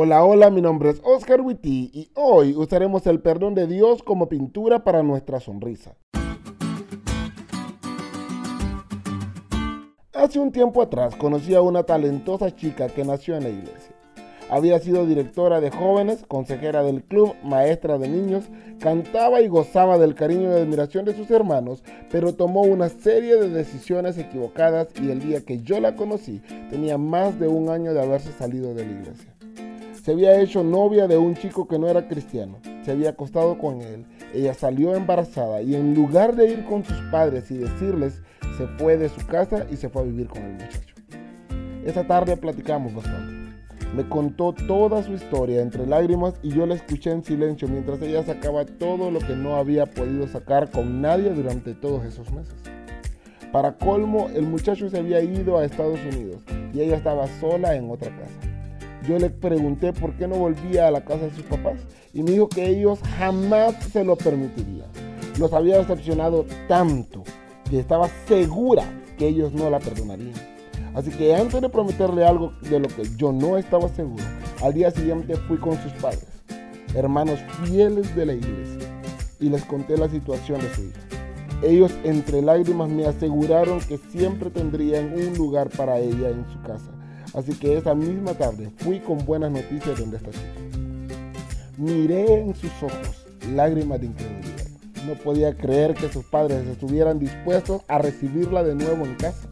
Hola, hola, mi nombre es Oscar Witty y hoy usaremos el perdón de Dios como pintura para nuestra sonrisa. Hace un tiempo atrás conocí a una talentosa chica que nació en la iglesia. Había sido directora de jóvenes, consejera del club, maestra de niños, cantaba y gozaba del cariño y admiración de sus hermanos, pero tomó una serie de decisiones equivocadas y el día que yo la conocí tenía más de un año de haberse salido de la iglesia. Se había hecho novia de un chico que no era cristiano, se había acostado con él, ella salió embarazada y en lugar de ir con sus padres y decirles, se fue de su casa y se fue a vivir con el muchacho. Esa tarde platicamos bastante. Me contó toda su historia entre lágrimas y yo la escuché en silencio mientras ella sacaba todo lo que no había podido sacar con nadie durante todos esos meses. Para colmo, el muchacho se había ido a Estados Unidos y ella estaba sola en otra casa. Yo le pregunté por qué no volvía a la casa de sus papás y me dijo que ellos jamás se lo permitirían. Los había decepcionado tanto que estaba segura que ellos no la perdonarían. Así que antes de prometerle algo de lo que yo no estaba seguro, al día siguiente fui con sus padres, hermanos fieles de la iglesia, y les conté la situación de su hija. Ellos entre lágrimas me aseguraron que siempre tendrían un lugar para ella en su casa. Así que esa misma tarde fui con buenas noticias donde está chica. Miré en sus ojos lágrimas de incredulidad. No podía creer que sus padres estuvieran dispuestos a recibirla de nuevo en casa.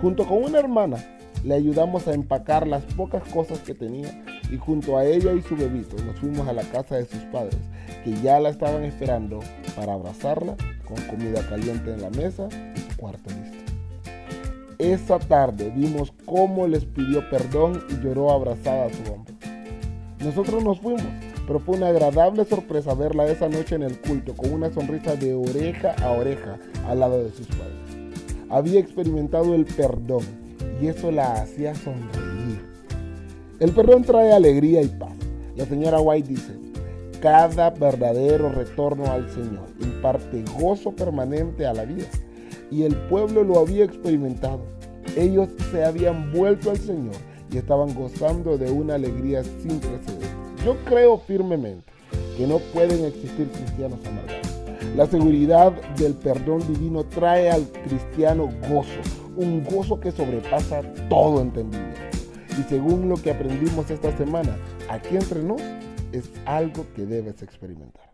Junto con una hermana, le ayudamos a empacar las pocas cosas que tenía y junto a ella y su bebito nos fuimos a la casa de sus padres, que ya la estaban esperando para abrazarla con comida caliente en la mesa y cuarto listo. Esa tarde vimos cómo les pidió perdón y lloró abrazada a su hombro. Nosotros nos fuimos, pero fue una agradable sorpresa verla esa noche en el culto con una sonrisa de oreja a oreja al lado de sus padres había experimentado el perdón y eso la hacía sonreír. El perdón trae alegría y paz. La señora White dice, cada verdadero retorno al Señor imparte gozo permanente a la vida. Y el pueblo lo había experimentado. Ellos se habían vuelto al Señor y estaban gozando de una alegría sin precedentes. Yo creo firmemente que no pueden existir cristianos amargados. La seguridad del perdón divino trae al cristiano gozo, un gozo que sobrepasa todo entendimiento. Y según lo que aprendimos esta semana, aquí entre nos, es algo que debes experimentar.